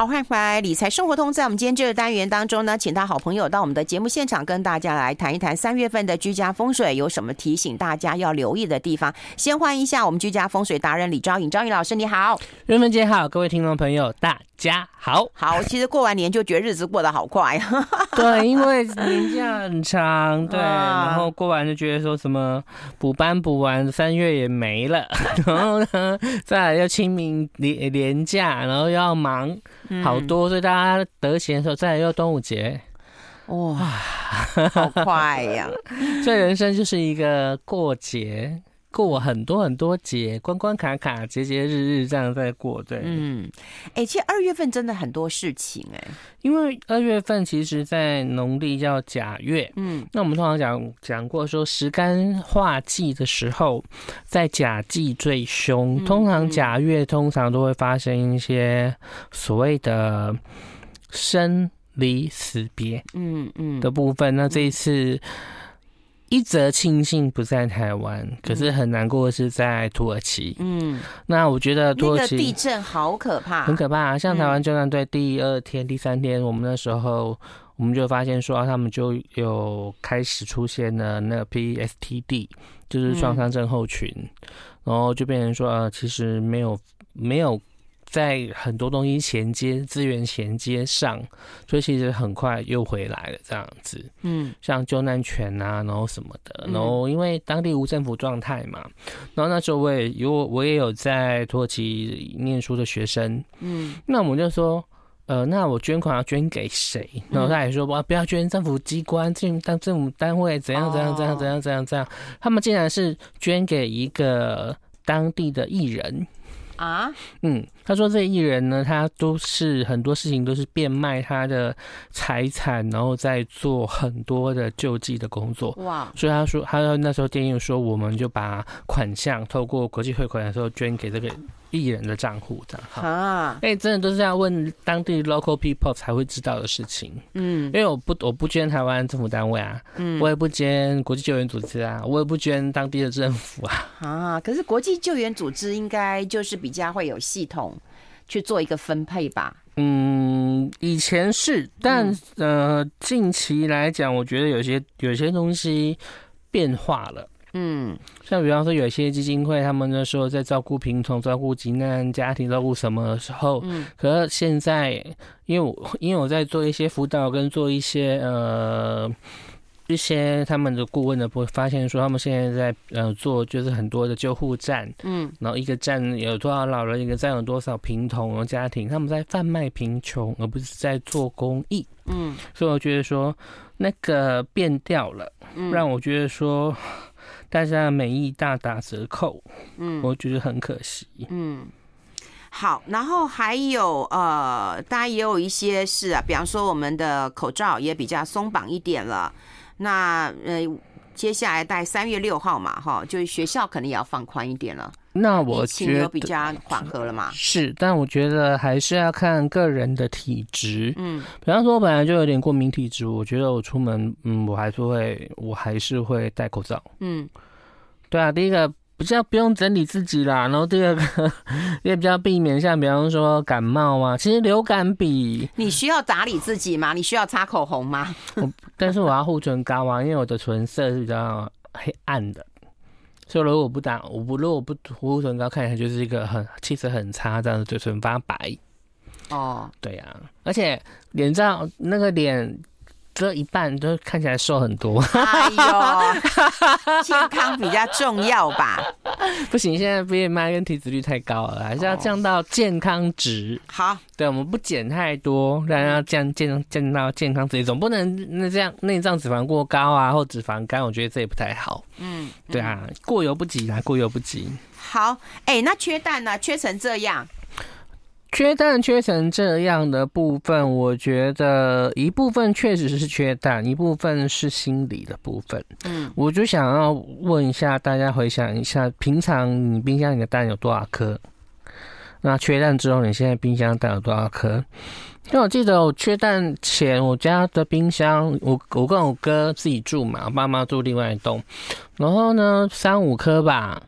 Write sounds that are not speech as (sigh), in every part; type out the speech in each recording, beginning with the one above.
好，欢迎回来理财生活通。在我们今天这个单元当中呢，请到好朋友到我们的节目现场，跟大家来谈一谈三月份的居家风水有什么提醒大家要留意的地方。先欢迎一下我们居家风水达人李昭颖，昭颖老师你好，人们姐好，各位听众朋友大家好。好，其实过完年就觉得日子过得好快，对，因为年假很长，对，(laughs) 然后过完就觉得说什么补班补完，三月也没了，(laughs) 然后呢，再来要清明年年假，然后又。要忙好多，所以大家得闲的时候，再来又端午节，哇，好快呀！(laughs) 所以人生就是一个过节。过很多很多节，关关卡卡，节节日日这样在过，对，嗯，哎、欸，其实二月份真的很多事情、欸，哎，因为二月份其实，在农历叫甲月，嗯，那我们通常讲讲过说，时干化忌的时候，在甲季最凶，通常甲月通常都会发生一些所谓的生离死别，嗯嗯。的部分，那这一次。一则庆幸不在台湾，可是很难过的是在土耳其。嗯，那我觉得土耳其、那个、地震好可怕，很可怕、啊。像台湾救难队第二天、嗯、第三天，我们那时候我们就发现说，他们就有开始出现了那个 PTSD，就是创伤症候群，嗯、然后就变成说，呃，其实没有没有。在很多东西衔接资源衔接上，所以其实很快又回来了这样子。嗯，像救难犬啊，然后什么的，然后因为当地无政府状态嘛，然后那时候我也有我也有在土耳其念书的学生。嗯，那我们就说，呃，那我捐款要捐给谁？然后他也说，哇，不要捐政府机关，政当政府单位怎样怎样怎样怎样怎样怎样。他们竟然是捐给一个当地的艺人。啊，嗯，他说这艺人呢，他都是很多事情都是变卖他的财产，然后在做很多的救济的工作。哇，所以他说，他那时候电影说，我们就把款项透过国际汇款的时候捐给这个。艺人的账户这样啊，哎，真的都是要问当地 local people 才会知道的事情。嗯，因为我不我不捐台湾政府单位啊，嗯，我也不捐国际救援组织啊，我也不捐当地的政府啊。啊，可是国际救援组织应该就是比较会有系统去做一个分配吧？嗯，以前是，但、嗯、呃，近期来讲，我觉得有些有些东西变化了。嗯，像比方说，有一些基金会，他们那时候在照顾贫穷、照顾急难家庭、照顾什么的时候，嗯，可是现在，因为我因为我在做一些辅导跟做一些呃一些他们的顾问的，会发现说，他们现在在呃做就是很多的救护站，嗯，然后一个站有多少老人，一个站有多少贫穷的家庭，他们在贩卖贫穷，而不是在做公益，嗯，所以我觉得说那个变掉了，嗯，让我觉得说。大家的美意大打折扣，嗯，我觉得很可惜，嗯，好，然后还有呃，大家也有一些事啊，比方说我们的口罩也比较松绑一点了，那呃，接下来在三月六号嘛，哈，就是学校可能也要放宽一点了。那我觉得比较缓和了嘛？是，但我觉得还是要看个人的体质。嗯，比方说，我本来就有点过敏体质，我觉得我出门，嗯，我还是会，我还是会戴口罩。嗯，对啊，第一个比较不用整理自己啦，然后第二个 (laughs) 也比较避免像比方说感冒啊，其实流感比你需要打理自己吗？你需要擦口红吗？我，但是我要护唇膏啊，因为我的唇色是比较黑暗的。所以如果不打，我不如果不涂护唇膏，看起来就是一个很气色很差，这样子嘴唇发白。哦，对呀、啊，而且脸上那个脸。这一半都看起来瘦很多，哎呦，健康比较重要吧？(laughs) 不行，现在 BMI 跟体脂率太高了，还是要降到健康值。好，对，我们不减太多，让它降降降到健康值，总不能那这样内脏脂肪过高啊，或脂肪肝，我觉得这也不太好。嗯，对啊，过犹不及啊，过犹不及。好，哎、欸，那缺蛋呢？缺成这样。缺蛋缺成这样的部分，我觉得一部分确实是缺蛋，一部分是心理的部分。嗯，我就想要问一下大家，回想一下，平常你冰箱里的蛋有多少颗？那缺蛋之后，你现在冰箱蛋有多少颗？因为我记得我缺蛋前，我家的冰箱，我我跟我哥自己住嘛，我爸妈住另外一栋，然后呢三五颗吧。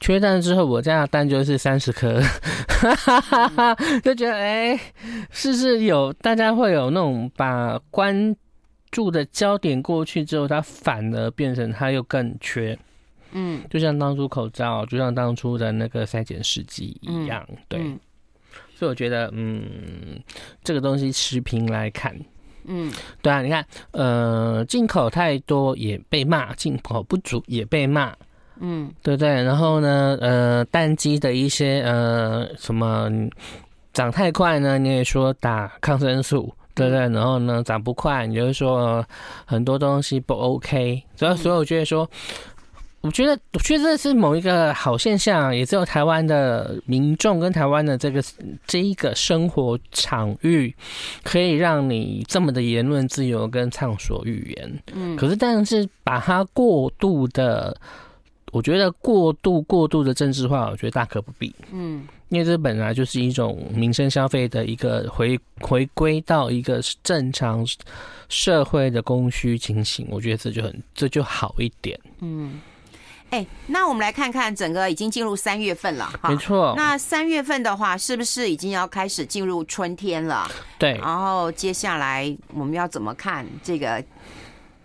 缺蛋之后，我家的蛋就是三十颗，(laughs) 就觉得哎、欸，是不是有大家会有那种把关注的焦点过去之后，它反而变成它又更缺。嗯，就像当初口罩，就像当初的那个筛检试剂一样，嗯、对。嗯、所以我觉得，嗯，这个东西持平来看，嗯，对啊，你看，呃，进口太多也被骂，进口不足也被骂，嗯，对对？然后呢，呃，蛋鸡的一些呃什么长太快呢，你也说打抗生素，对对？然后呢，长不快，你就说很多东西不 OK。所以，所以我觉得说。我觉得，我觉得这是某一个好现象，也只有台湾的民众跟台湾的这个这一个生活场域，可以让你这么的言论自由跟畅所欲言。嗯，可是但是把它过度的，我觉得过度过度的政治化，我觉得大可不必。嗯，因为这本来就是一种民生消费的一个回回归到一个正常社会的供需情形，我觉得这就很这就好一点。嗯。哎，那我们来看看整个已经进入三月份了哈。没错。那三月份的话，是不是已经要开始进入春天了？对。然后接下来我们要怎么看这个啊、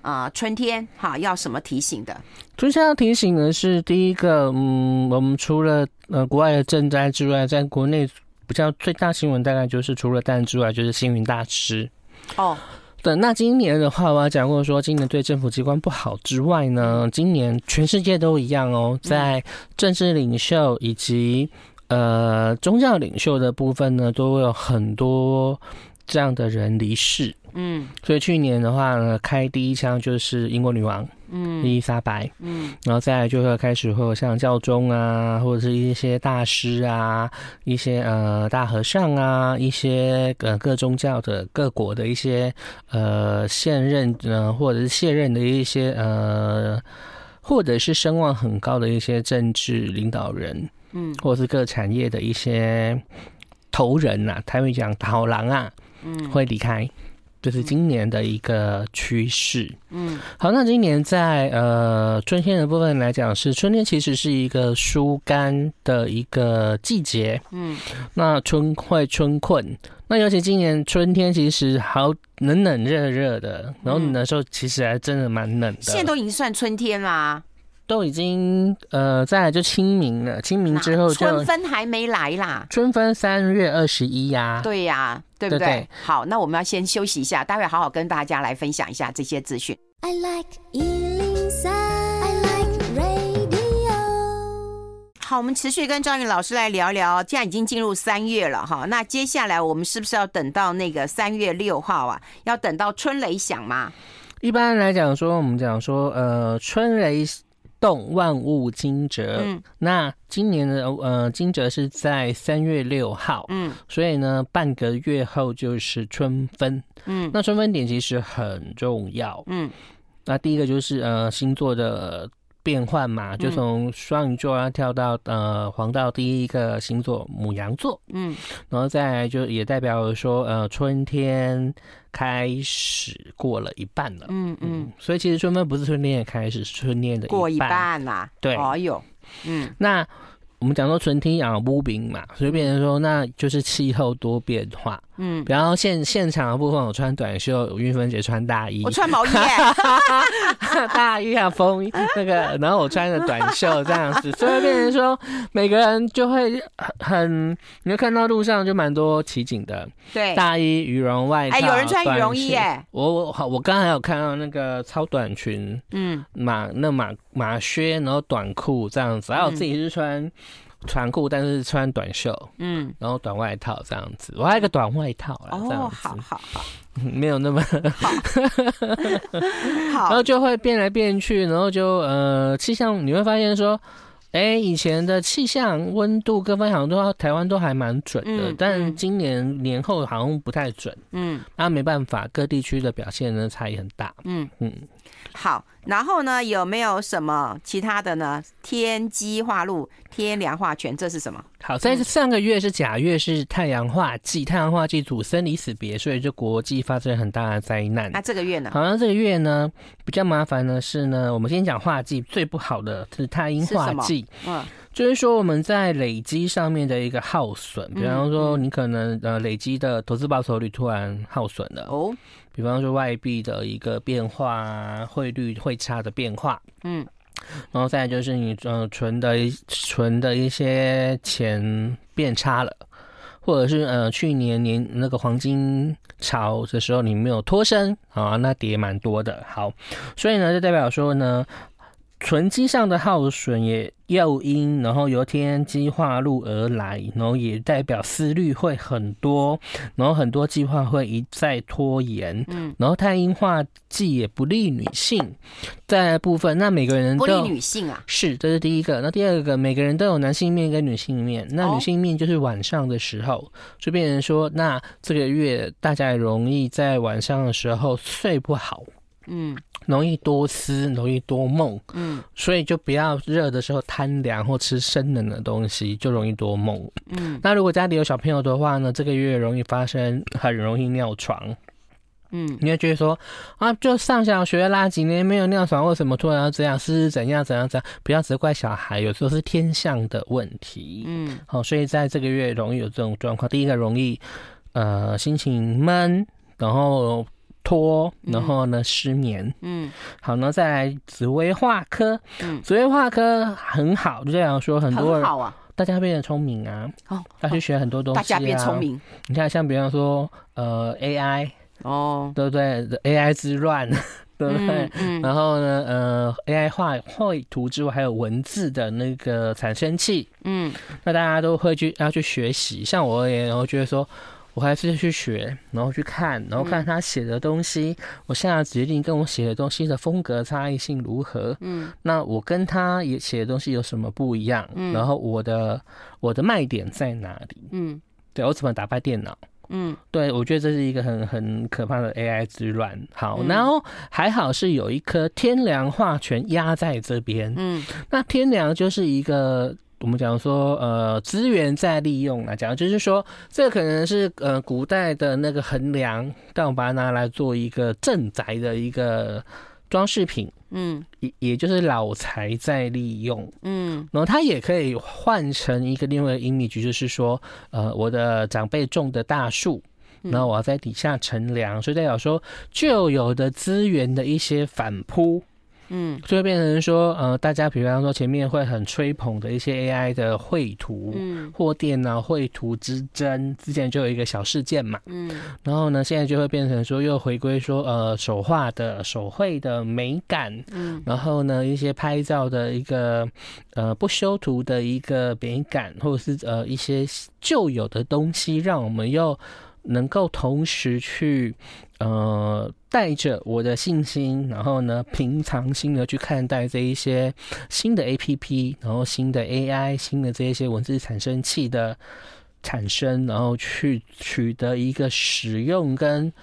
呃？春天哈，要什么提醒的？春天要提醒的是，第一个，嗯，我们除了呃国外的赈灾之外，在国内比较最大新闻大概就是除了蛋之外，就是星云大师。哦。对，那今年的话，我要讲过说，今年对政府机关不好之外呢，今年全世界都一样哦，在政治领袖以及呃宗教领袖的部分呢，都会有很多这样的人离世。嗯，所以去年的话呢，开第一枪就是英国女王。嗯，伊丽莎白，嗯，然后再来就会开始会有像教宗啊，或者是一些大师啊，一些呃大和尚啊，一些呃各宗教的各国的一些呃现任呃或者是卸任的一些呃，或者是声望很高的一些政治领导人，嗯，或者是各产业的一些头人呐、啊，台湾讲好狼啊，嗯，会离开。就是今年的一个趋势。嗯，好，那今年在呃春天的部分来讲，是春天其实是一个疏肝的一个季节。嗯，那春会春困，那尤其今年春天其实好冷冷热热的，然后冷的时候其实还真的蛮冷的。嗯，现在都已经算春天啦。都已经呃，再来就清明了。清明之后就春分还没来啦。春分三月二十一呀。对呀、啊，对不对？对对，好，那我们要先休息一下，待会好好跟大家来分享一下这些资讯。I like 103, I like radio。好，我们持续跟昭云老师来聊聊。现在已经进入三月了哈，那接下来我们是不是要等到那个三月六号啊？要等到春雷响吗？一般来讲说，我们讲说呃，春雷。动万物惊蛰，嗯，那今年的呃惊蛰是在三月六号，嗯，所以呢半个月后就是春分，嗯，那春分点其实很重要，嗯，那第一个就是呃星座的。变换嘛，就从双鱼座啊跳到呃黄道第一个星座母羊座，嗯，然后再来就也代表说呃春天开始过了一半了，嗯嗯，所以其实春分不是春天的开始，是春天的一过一半啦，对，哦哟，嗯，那。我们讲说春天养不冰嘛，所以变成说那就是气候多变化。嗯，然后现现场的部分，我穿短袖，韵芬姐穿大衣，我穿毛衣，(laughs) 大衣啊风衣那个，然后我穿着短袖这样子，所以变成说每个人就会很，你会看到路上就蛮多奇景的，对，大衣、羽绒外套，哎，有人穿羽绒衣耶，我我好，我刚才有看到那个超短裙，嗯，马那马马靴，然后短裤这样子，还有自己是穿。长裤，但是穿短袖，嗯，然后短外套这样子，我还有一个短外套啦，哦，这样子，好好好，(laughs) 没有那么 (laughs) 好，然后就会变来变去，然后就呃，气象你会发现说，哎、欸，以前的气象温度各方向都台湾都还蛮准的，嗯、但今年年后好像不太准，嗯，那没办法，各地区的表现呢差异很大，嗯。嗯。好，然后呢，有没有什么其他的呢？天机化禄，天梁化权，这是什么？好，在上个月是甲月，是太阳化忌，太阳化忌主生离死别，所以就国际发生很大的灾难。那这个月呢？好像这个月呢比较麻烦的是呢，我们先讲化忌，最不好的是太阴化忌。嗯。就是说我们在累积上面的一个耗损，比方说你可能呃累积的投资报酬率突然耗损了哦，比方说外币的一个变化、汇率汇差的变化，嗯，然后再就是你呃存的存的一些钱变差了。或者是呃去年年那个黄金潮的时候你没有脱身啊，那跌蛮多的。好，所以呢就代表说呢，存机上的耗损也诱因，然后由天然计划路而来，然后也代表思虑会很多，然后很多计划会一再拖延，嗯，然后太阴化忌也不利女性，在部分那每个人都不利女性啊，是，这是第一个。那第二个，每个人都有男性面跟女性面，那女性面就是晚上的时候，就变成说，那这个月大家也容易在晚上的时候睡不好，嗯。容易多思，容易多梦，嗯，所以就不要热的时候贪凉或吃生冷的东西，就容易多梦，嗯。那如果家里有小朋友的话呢，这个月容易发生，很容易尿床，嗯。你会觉得说啊，就上小学啦，几年没有尿床，为什么突然要这样？是怎样怎样怎样？不要责怪小孩，有时候是天象的问题，嗯。好，所以在这个月容易有这种状况。第一个容易呃心情闷，然后。拖，然后呢失眠，嗯，好，那再来紫薇化科，嗯，紫薇化科很好，就这样说，很多人好啊，大家变得聪明啊，哦，要去学很多东西啊，大家变聪明，你看像比方说呃 AI 哦，对不对？AI 之乱，(laughs) 对不对？嗯，然后呢呃 AI 画绘图之外，还有文字的那个产生器，嗯，那大家都会去要去学习，像我而言，我觉得说。我还是去学，然后去看，然后看他写的东西。嗯、我现在决定跟我写的东西的风格差异性如何。嗯，那我跟他也写的东西有什么不一样？嗯，然后我的我的卖点在哪里？嗯，对，我怎么打败电脑？嗯，对，我觉得这是一个很很可怕的 AI 之乱。好，嗯、然后还好是有一颗天梁化权压在这边。嗯，那天梁就是一个。我们讲说，呃，资源再利用来讲，就是说，这可能是呃古代的那个衡量，但我把它拿来做一个镇宅的一个装饰品，嗯，也也就是老财再利用，嗯，然后它也可以换成一个另外一个 image，就是说，呃，我的长辈种的大树，然后我要在底下乘凉，所以代表说旧有的资源的一些反扑。嗯，就会变成说，呃，大家比方说前面会很吹捧的一些 AI 的绘图，嗯，或电脑绘图之争，之前就有一个小事件嘛，嗯，然后呢，现在就会变成说又回归说，呃，手画的手绘的美感，嗯，然后呢，一些拍照的一个，呃，不修图的一个美感，或者是呃一些旧有的东西，让我们又能够同时去。呃，带着我的信心，然后呢，平常心的去看待这一些新的 APP，然后新的 AI，新的这一些文字产生器的产生，然后去取得一个使用跟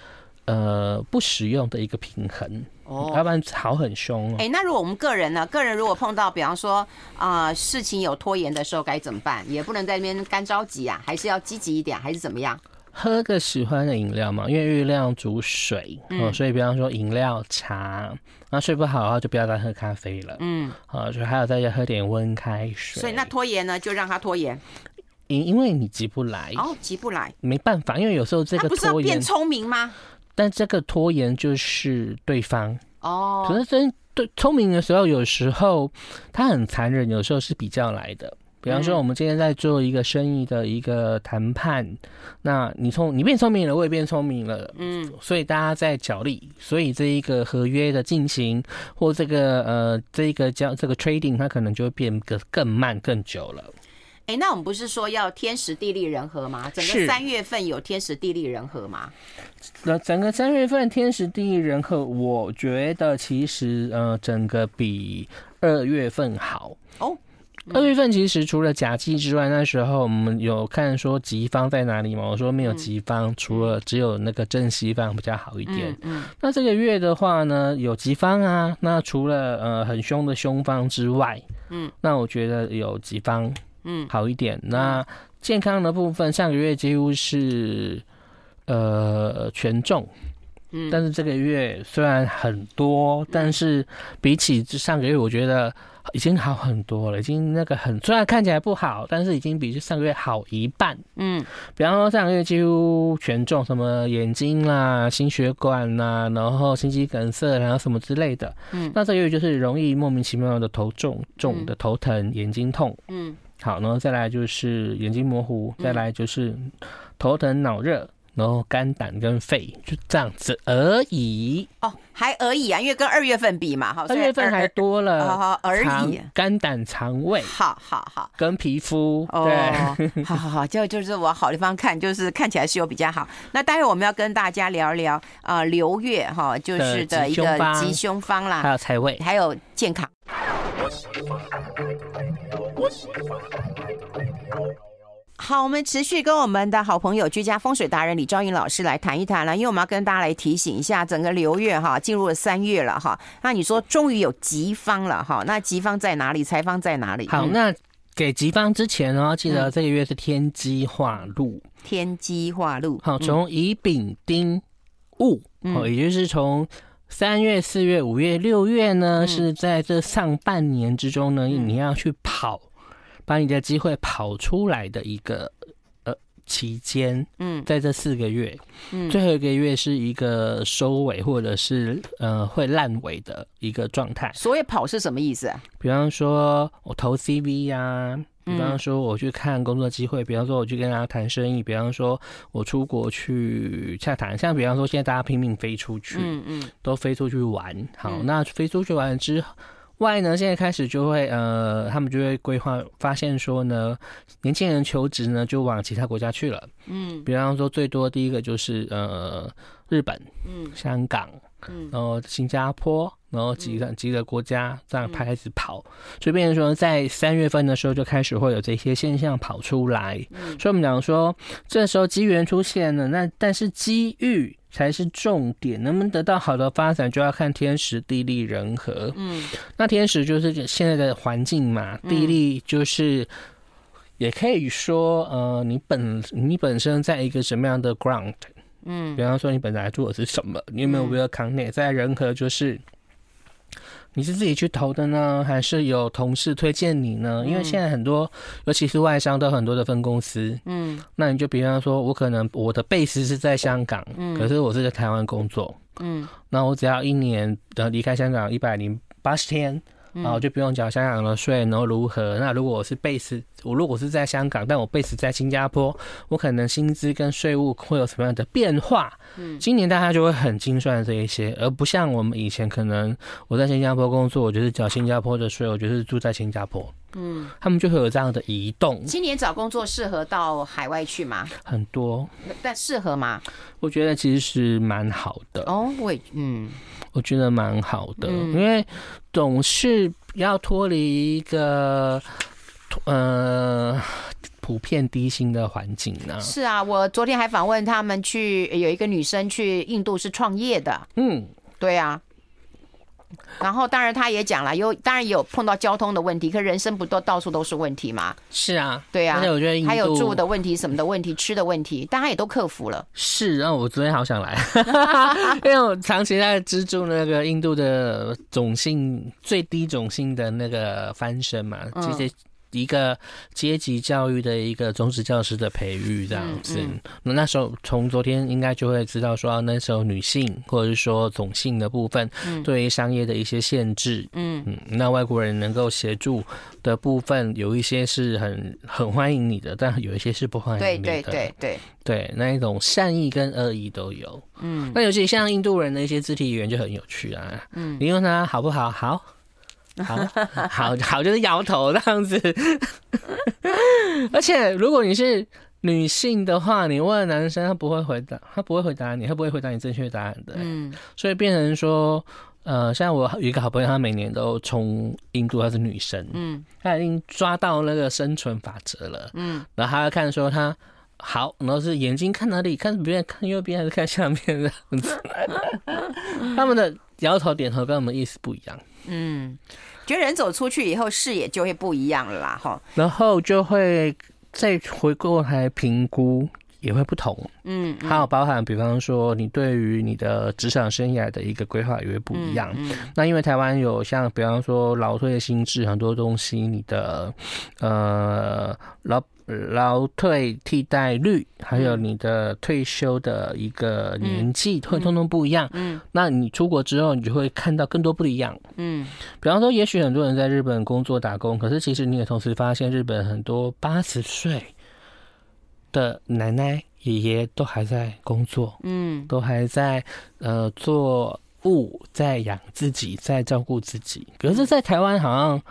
呃不使用的一个平衡哦，要不然吵很凶。哎、欸，那如果我们个人呢？个人如果碰到比方说啊、呃、事情有拖延的时候该怎么办？也不能在那边干着急啊，还是要积极一点，还是怎么样？喝个喜欢的饮料嘛，因为月亮煮水，嗯，嗯，所以比方说饮料、茶，那睡不好的话就不要再喝咖啡了，嗯，啊，就还有再喝点温开水。所以那拖延呢，就让他拖延，因因为你急不来。哦，急不来，没办法，因为有时候这个拖延，不是要变聪明吗？但这个拖延就是对方。哦，可是真对聪明的时候，有时候他很残忍，有时候是比较来的。比方说，我们今天在做一个生意的一个谈判，嗯、那你聪你变聪明了，我也变聪明了，嗯，所以大家在角力，所以这一个合约的进行或这个呃这一个叫这个 trading，它可能就会变得更慢更久了。哎、欸，那我们不是说要天时地利人和吗？整个三月份有天时地利人和吗？那整个三月份天时地利人和，我觉得其实呃整个比二月份好哦。二月份其实除了甲基之外，那时候我们有看说吉方在哪里嘛？我说没有吉方，除了只有那个正西方比较好一点。嗯，那这个月的话呢，有吉方啊。那除了呃很凶的凶方之外，嗯，那我觉得有吉方，嗯，好一点。那健康的部分，上个月几乎是呃全中，嗯，但是这个月虽然很多，但是比起上个月，我觉得。已经好很多了，已经那个很虽然看起来不好，但是已经比上个月好一半。嗯，比方说上个月几乎全中，什么眼睛啦、心血管啦，然后心肌梗塞，然后什么之类的。嗯，那这个月就是容易莫名其妙的头重、重的头疼、眼睛痛。嗯，好，然后再来就是眼睛模糊，再来就是头疼、脑热。然后肝胆跟肺就这样子而已哦，还而已啊，因为跟二月份比嘛，哈，二月份还多了，好好而已。肝胆肠胃，好好好，跟皮肤，对，(laughs) 好好好，就就是往好地方看，就是看起来是有比较好。那待会我们要跟大家聊聊啊，流月哈，就是的一个吉凶方啦，还有财位，还有健康。好，我们持续跟我们的好朋友居家风水达人李昭颖老师来谈一谈了，因为我们要跟大家来提醒一下，整个流月哈进入了三月了哈，那你说终于有吉方了哈，那吉方在哪里？财方在哪里？好，那给吉方之前呢，记得这个月是天机化禄，天机化禄。好，从乙丙丁戊，哦，也就是从三月、四月、五月、六月呢，是在这上半年之中呢，你要去跑。把你的机会跑出来的一个呃期间，嗯，在这四个月，嗯，最后一个月是一个收尾或者是呃会烂尾的一个状态。所以跑是什么意思啊？比方说我投 CV 呀、啊，比方说我去看工作机会，比方说我去跟大家谈生意，比方说我出国去洽谈，像比方说现在大家拼命飞出去，嗯嗯，都飞出去玩。好，那飞出去玩之后。外呢，现在开始就会呃，他们就会规划，发现说呢，年轻人求职呢就往其他国家去了。嗯，比方说最多第一个就是呃日本，嗯，香港，嗯，然后新加坡，然后几个几个国家这样开始跑，所以变成说在三月份的时候就开始会有这些现象跑出来。嗯，所以我们讲说这时候机缘出现了，那但是机遇。才是重点，能不能得到好的发展，就要看天时地利人和。嗯，那天时就是现在的环境嘛，地利就是也可以说，呃，你本你本身在一个什么样的 ground，嗯，比方说你本来做的是什么，你有没有 will connect？在人和就是。你是自己去投的呢，还是有同事推荐你呢？因为现在很多，尤其是外商，都有很多的分公司。嗯，那你就比方说，我可能我的 base 是在香港，嗯，可是我是在台湾工作，嗯，那我只要一年的离开香港一百零八十天。然后就不用缴香港的税，然后如何？那如果我是 base，我如果是在香港，但我 base 在新加坡，我可能薪资跟税务会有什么样的变化？嗯，今年大家就会很精算这一些，而不像我们以前可能我在新加坡工作，我就是缴新加坡的税，我就是住在新加坡。嗯，他们就会有这样的移动。今年找工作适合到海外去吗？很多，但适合吗？我觉得其实是蛮好的。哦，我嗯。我觉得蛮好的，因为总是要脱离一个呃普遍低薪的环境呢。是啊，我昨天还访问他们去，有一个女生去印度是创业的。嗯，对啊。(laughs) 然后，当然他也讲了，有当然也有碰到交通的问题，可人生不都到处都是问题吗？是啊，对啊。而且我觉得还有住的问题、什么的问题、吃的问题，但他也都克服了。是，然后我昨天好想来，(laughs) 因为我长期在资助那个印度的种姓最低种姓的那个翻身嘛，这些。一个阶级教育的一个中职教师的培育这样子，那、嗯。嗯、那时候从昨天应该就会知道说，那时候女性或者是说种姓的部分，对于商业的一些限制，嗯。嗯，那外国人能够协助的部分，有一些是很很欢迎你的，但有一些是不欢迎你的，对对对对。对，那一种善意跟恶意都有，嗯，那尤其像印度人的一些肢体语言就很有趣啊，嗯，你问他好不好？好。好好 (laughs) 好，就是摇头这样子。(laughs) 而且，如果你是女性的话，你问男生，他不会回答，他不会回答你，他不会回答你正确答案的。嗯，所以变成说，呃，像我有一个好朋友，他每年都从印度，她是女生，嗯，他已经抓到那个生存法则了，嗯，然后他要看说他好，然后是眼睛看哪里，看别人看右边还是看下面这样子。(laughs) 他们的摇头点头跟我们意思不一样。嗯，觉得人走出去以后视野就会不一样了啦，哈。然后就会再回过来评估也会不同，嗯，还有包含，比方说你对于你的职场生涯的一个规划也会不一样。嗯嗯、那因为台湾有像比方说劳退新制很多东西，你的呃劳劳退替代率，还有你的退休的一个年纪，会通通不一样。嗯，嗯那你出国之后，你就会看到更多不一样。嗯，比方说，也许很多人在日本工作打工，可是其实你也同时发现，日本很多八十岁。的奶奶、爷爷都还在工作，嗯，都还在呃做物，在养自己，在照顾自己。可是，在台湾好像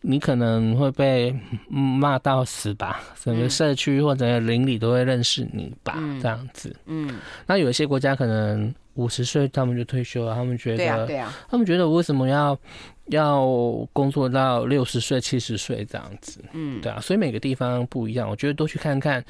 你可能会被骂到死吧，整个社区或者邻里都会认识你吧，嗯、这样子。嗯，那有一些国家可能五十岁他们就退休了，他们觉得，对啊，对啊，他们觉得我为什么要要工作到六十岁、七十岁这样子？嗯，对啊，所以每个地方不一样，我觉得多去看看。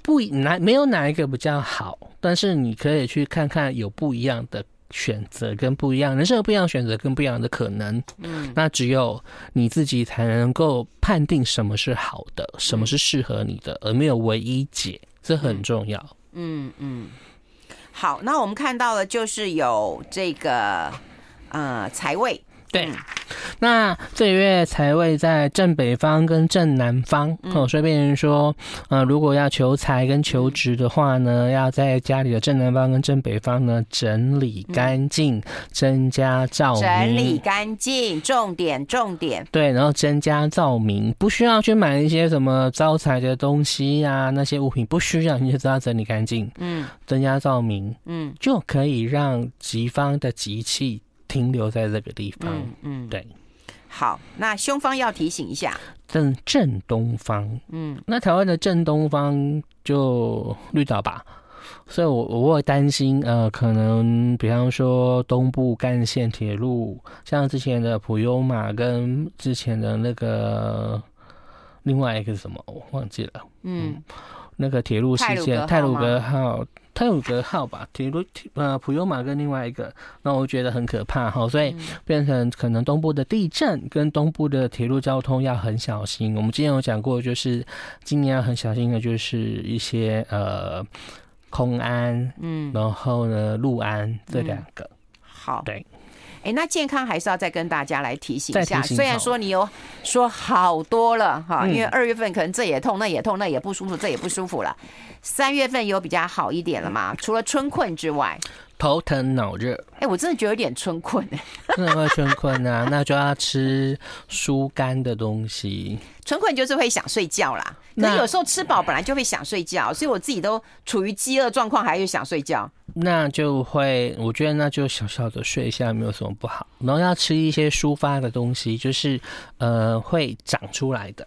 不哪没有哪一个比较好，但是你可以去看看有不一样的选择跟不一样人生有不一样的选择跟不一样的可能。嗯，那只有你自己才能够判定什么是好的，什么是适合你的，而没有唯一解，这很重要。嗯嗯，好，那我们看到了就是有这个呃财位。对，那这个月财位在正北方跟正南方哦，所以变成说，呃，如果要求财跟求职的话呢，要在家里的正南方跟正北方呢整理干净，增加照明。整理干净，重点重点。对，然后增加照明，不需要去买一些什么招财的东西呀、啊，那些物品不需要，你就知道整理干净。嗯，增加照明，嗯，就可以让吉方的吉气。停留在这个地方，嗯，嗯。对。好，那凶方要提醒一下，正正东方，嗯，那台湾的正东方就绿岛吧，所以我我会担心，呃，可能比方说东部干线铁路，像之前的普悠玛跟之前的那个另外一个是什么，我忘记了，嗯，嗯，那个铁路事件，泰鲁格号。它有个号吧，铁路呃普悠玛跟另外一个，那我觉得很可怕哈，所以变成可能东部的地震跟东部的铁路交通要很小心。我们之前有讲过，就是今年要很小心的，就是一些呃空安，嗯，然后呢陆安这两个。嗯、好，对。哎，那健康还是要再跟大家来提醒一下。虽然说你有说好多了哈，因为二月份可能这也痛，那也痛，那也不舒服，这也不舒服了。三月份有比较好一点了嘛？除了春困之外，头疼脑热。哎，我真的觉得有点春困哎，(laughs) 真的会春困啊，(laughs) 那就要吃疏肝的东西。春困就是会想睡觉啦，那有时候吃饱本来就会想睡觉，所以我自己都处于饥饿状况，还是想睡觉。那就会，我觉得那就小小的睡一下没有什么不好。然后要吃一些抒发的东西，就是呃会长出来的。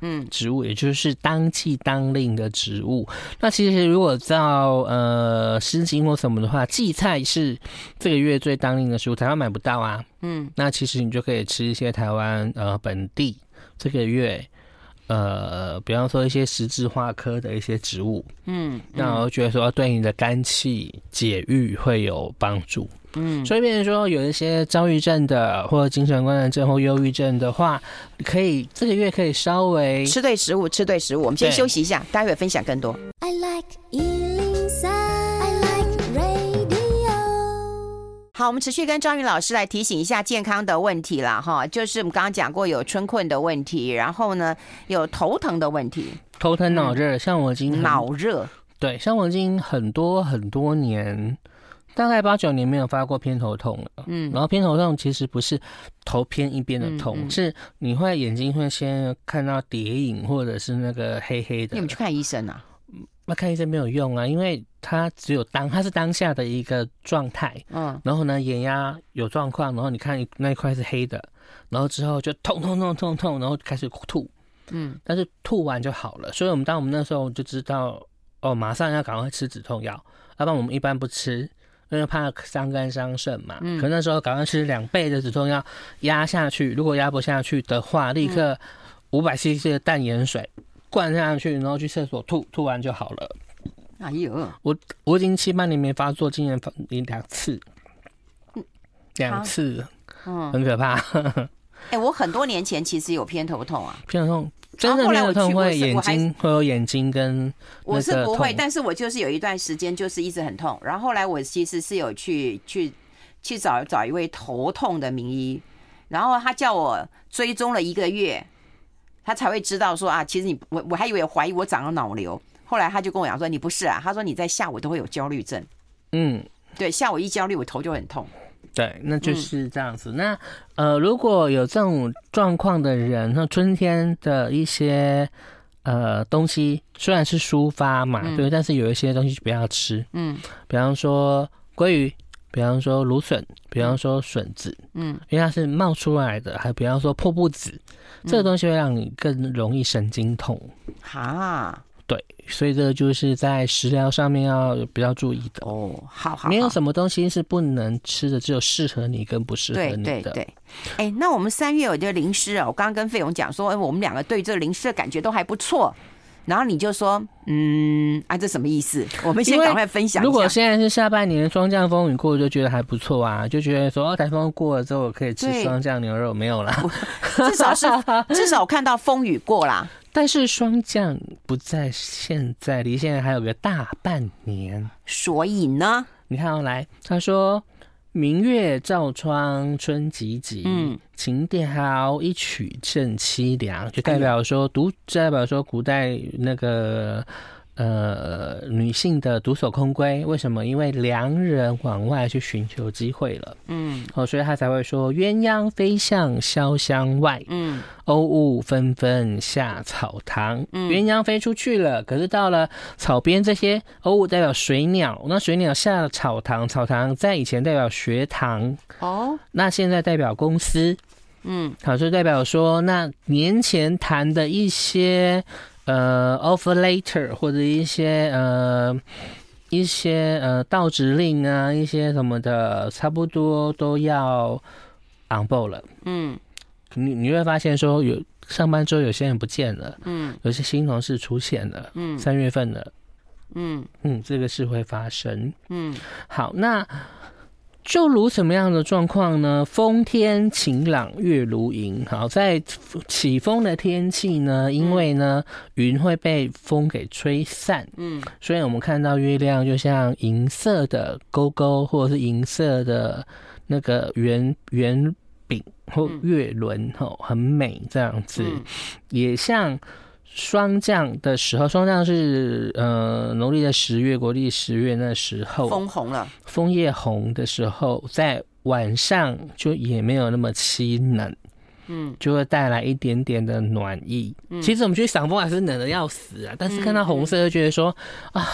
嗯，植物也就是当季当令的植物。那其实如果到呃《诗经》或什么的话，荠菜是这个月最当令的食物，台湾买不到啊。嗯，那其实你就可以吃一些台湾呃本地这个月呃，比方说一些十字花科的一些植物。嗯，那我觉得说对你的肝气解郁会有帮助。嗯，所以变成说有一些躁郁症的，或者精神官能症或忧郁症的话，可以这个月可以稍微吃对食物，吃对食物。我们先休息一下，待会分享更多。I like 103, 好，我们持续跟张宇老师来提醒一下健康的问题了哈，就是我们刚刚讲过有春困的问题，然后呢有头疼的问题，头疼脑热，嗯、像我已经脑热，对，像我已经很多很多年。大概八九年没有发过偏头痛了，嗯，然后偏头痛其实不是头偏一边的痛，嗯嗯、是你会眼睛会先看到叠影或者是那个黑黑的。你们去看医生啊？那看医生没有用啊，因为他只有当他是当下的一个状态，嗯，然后呢眼压有状况，然后你看那一块是黑的，然后之后就痛痛痛痛痛，然后开始吐，嗯，但是吐完就好了。所以我们当我们那时候就知道，哦，马上要赶快吃止痛药，要不然我们一般不吃。因为怕伤肝伤肾嘛，嗯，可那时候赶快吃两倍的止痛药压下去，如果压不下去的话，立刻五百 CC 的淡盐水灌下去，然后去厕所吐，吐完就好了。哎呦，我我已经七八年没发作，今年发两次，两次，嗯，很可怕。哎、欸，我很多年前其实有偏头痛啊，偏头痛真的没有痛会眼睛会有眼睛跟我是不会，但是我就是有一段时间就是一直很痛，然后后来我其实是有去去去找找一位头痛的名医，然后他叫我追踪了一个月，他才会知道说啊，其实你我我还以为怀疑我长了脑瘤，后来他就跟我讲说你不是啊，他说你在下午都会有焦虑症，嗯，对，下午一焦虑我头就很痛。对，那就是这样子。嗯、那呃，如果有这种状况的人，那春天的一些呃东西虽然是抒发嘛，嗯、对，但是有一些东西就不要吃。嗯，比方说鲑鱼，比方说芦笋，比方说笋子。嗯，因为它是冒出来的，还比方说破布子，嗯、这个东西会让你更容易神经痛。哈。对，所以这个就是在食疗上面要比较注意的哦。好，好，好，没有什么东西是不能吃的，只有适合你跟不适合你的。对对对。哎，那我们三月有这个灵狮啊，我刚刚跟费勇讲说，哎，我们两个对这个灵狮的感觉都还不错。然后你就说，嗯，啊，这什么意思？我们先赶快分享。如果现在是下半年霜降风雨过，就觉得还不错啊，就觉得说，哦，台风过了之后，我可以吃霜降牛肉，没有啦。至少是 (laughs) 至少我看到风雨过啦。但是霜降不在现在，离现在还有个大半年，所以呢，你看哦，来，他说明月照窗春寂寂，嗯，情调一曲正凄凉，就代表说读，代表说古代那个。呃，女性的独守空闺，为什么？因为良人往外去寻求机会了，嗯，哦，所以他才会说鸳鸯飞向潇湘外，嗯，鸥鹜纷纷下草堂，嗯，鸳鸯飞出去了，可是到了草边，这些鸥鹜代表水鸟，那水鸟下了草堂，草堂在以前代表学堂，哦，那现在代表公司，嗯，好，就代表说那年前谈的一些。呃，offer later 或者一些呃一些呃到指令啊，一些什么的，差不多都要 on board 了。嗯，你你会发现说有上班之后有些人不见了，嗯，有些新同事出现了，嗯，三月份了，嗯嗯，这个是会发生。嗯，好，那。就如什么样的状况呢？风天晴朗，月如银。好，在起风的天气呢，因为呢云会被风给吹散，嗯，所以我们看到月亮就像银色的勾勾，或者是银色的那个圆圆饼或月轮，吼，很美这样子，也像。霜降的时候，霜降是呃农历的十月，国历十月那时候，枫红了，枫叶红的时候，在晚上就也没有那么凄冷，嗯，就会带来一点点的暖意。嗯、其实我们去赏枫还是冷的要死啊，但是看到红色就觉得说、嗯、啊，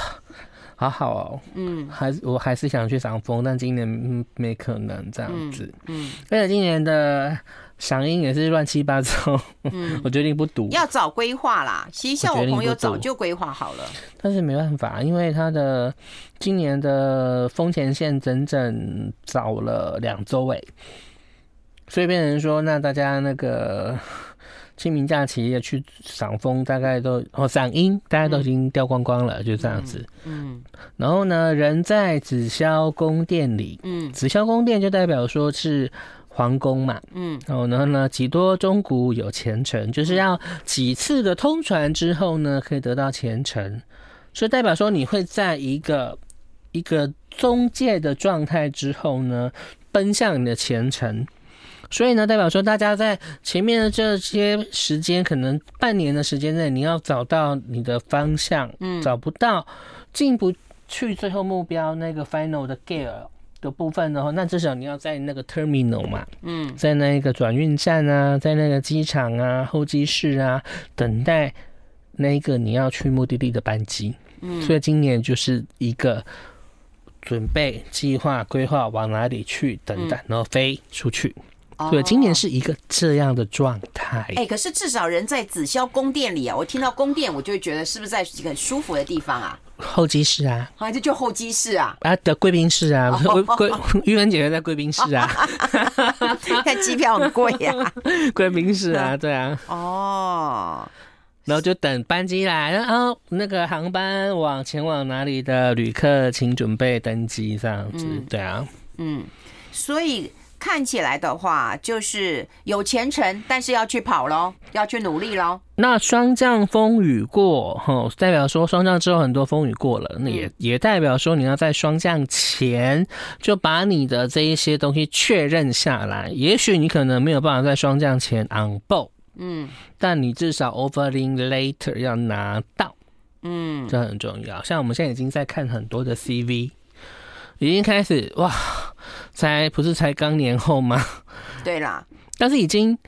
好好哦，嗯，还是我还是想去赏枫，但今年没可能这样子，嗯，而且今年的。赏樱也是乱七八糟，嗯，我决定不读，要早规划啦。其实像我朋友早就规划好了，但是没办法，因为他的今年的风前线整整早了两周诶，所以变成说，那大家那个清明假期也去赏枫，大概都哦赏樱，大家都已经掉光光了，嗯、就这样子。嗯，然后呢，人在紫霄宫殿里，嗯，紫霄宫殿就代表说是。皇宫嘛，嗯，然后呢呢，几多钟鼓有前程，就是要几次的通传之后呢，可以得到前程，所以代表说你会在一个一个中介的状态之后呢，奔向你的前程。所以呢，代表说大家在前面的这些时间，可能半年的时间内，你要找到你的方向，嗯，找不到，进不去最后目标那个 final 的 gear。的部分的话，那至少你要在那个 terminal 嘛，嗯，在那个转运站啊，在那个机场啊、候机室啊，等待那一个你要去目的地的班机。嗯，所以今年就是一个准备、计划、规划往哪里去等等，然后飞出去。对，今年是一个这样的状态。哎、欸，可是至少人在紫霄宫殿里啊，我听到宫殿，我就会觉得是不是在一个很舒服的地方啊？候机室啊，啊，这就候机室啊，啊的贵宾室啊，(laughs) 贵贵玉文姐姐在贵宾室啊，(laughs) 看机票很贵呀，(laughs) 贵宾室啊，对啊，哦，然后就等班机来，然后那个航班往前往哪里的旅客，请准备登机，这样子，对啊，嗯，所以。看起来的话，就是有前程，但是要去跑喽，要去努力喽。那霜降风雨过，吼，代表说霜降之后很多风雨过了，那也也代表说你要在霜降前就把你的这一些东西确认下来。也许你可能没有办法在霜降前 on board，嗯，但你至少 overling later 要拿到，嗯，这很重要。像我们现在已经在看很多的 CV。已经开始哇，才不是才刚年后吗？对啦，但是已经，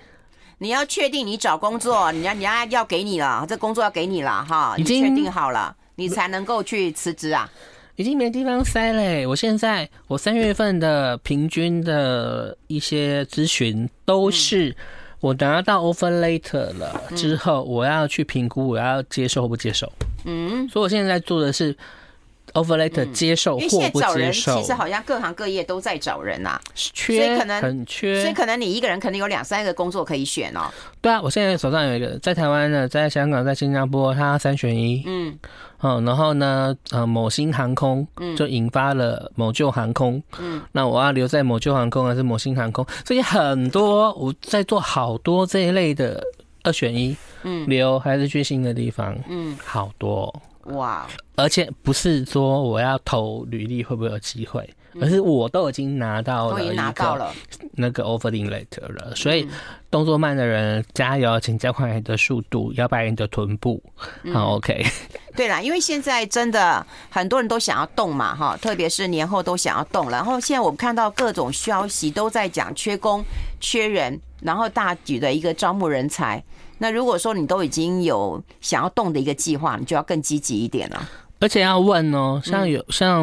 你要确定你找工作，你要你要要给你了，这工作要给你了哈，已经确定好了，你才能够去辞职啊。已经没地方塞嘞！我现在我三月份的平均的一些咨询都是我拿到 offer letter 了之后，我要去评估我要接受或不接受。嗯，所以我现在在做的是。Overlater 接受或不接受？因为现在找人其实好像各行各业都在找人呐，缺，所以可能很缺，所以可能你一个人可能有两三个工作可以选哦。对啊，我现在手上有一个，在台湾的，在香港，在新加坡，他三选一。嗯，嗯，然后呢，呃，某新航空就引发了某旧航空。嗯，那我要留在某旧航空还是某新航空？所以很多我在做好多这一类的二选一。嗯，留还是去新的地方？嗯，好多。哇！而且不是说我要投履历会不会有机会，而是我都已经拿到了一个那个 offering letter 了。所以动作慢的人加油，请加快你的速度，摇摆你的臀部。好，OK。对啦，因为现在真的很多人都想要动嘛，哈，特别是年后都想要动。然后现在我们看到各种消息都在讲缺工、缺人，然后大举的一个招募人才。那如果说你都已经有想要动的一个计划，你就要更积极一点了。而且要问哦，像有像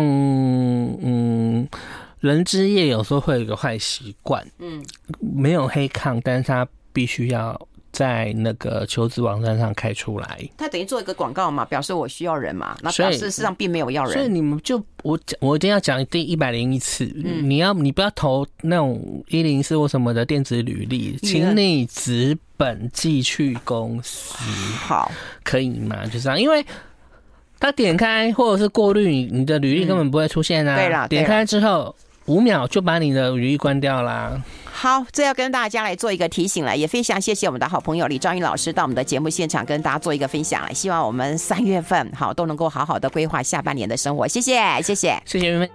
嗯，人之夜有时候会有一个坏习惯，嗯，没有黑抗，但是他必须要。在那个求职网站上开出来，他等于做一个广告嘛，表示我需要人嘛，那表示事实上并没有要人。所以你们就我我一定要讲第一百零一次，嗯、你要你不要投那种一零四或什么的电子履历，请你纸本寄去公司，好，可以吗？就这样，因为他点开或者是过滤你你的履历根本不会出现啊，嗯、对了，点开之后五秒就把你的语音关掉啦。好，这要跟大家来做一个提醒了，也非常谢谢我们的好朋友李兆英老师到我们的节目现场跟大家做一个分享了。希望我们三月份好都能够好好的规划下半年的生活。谢谢，谢谢，谢谢。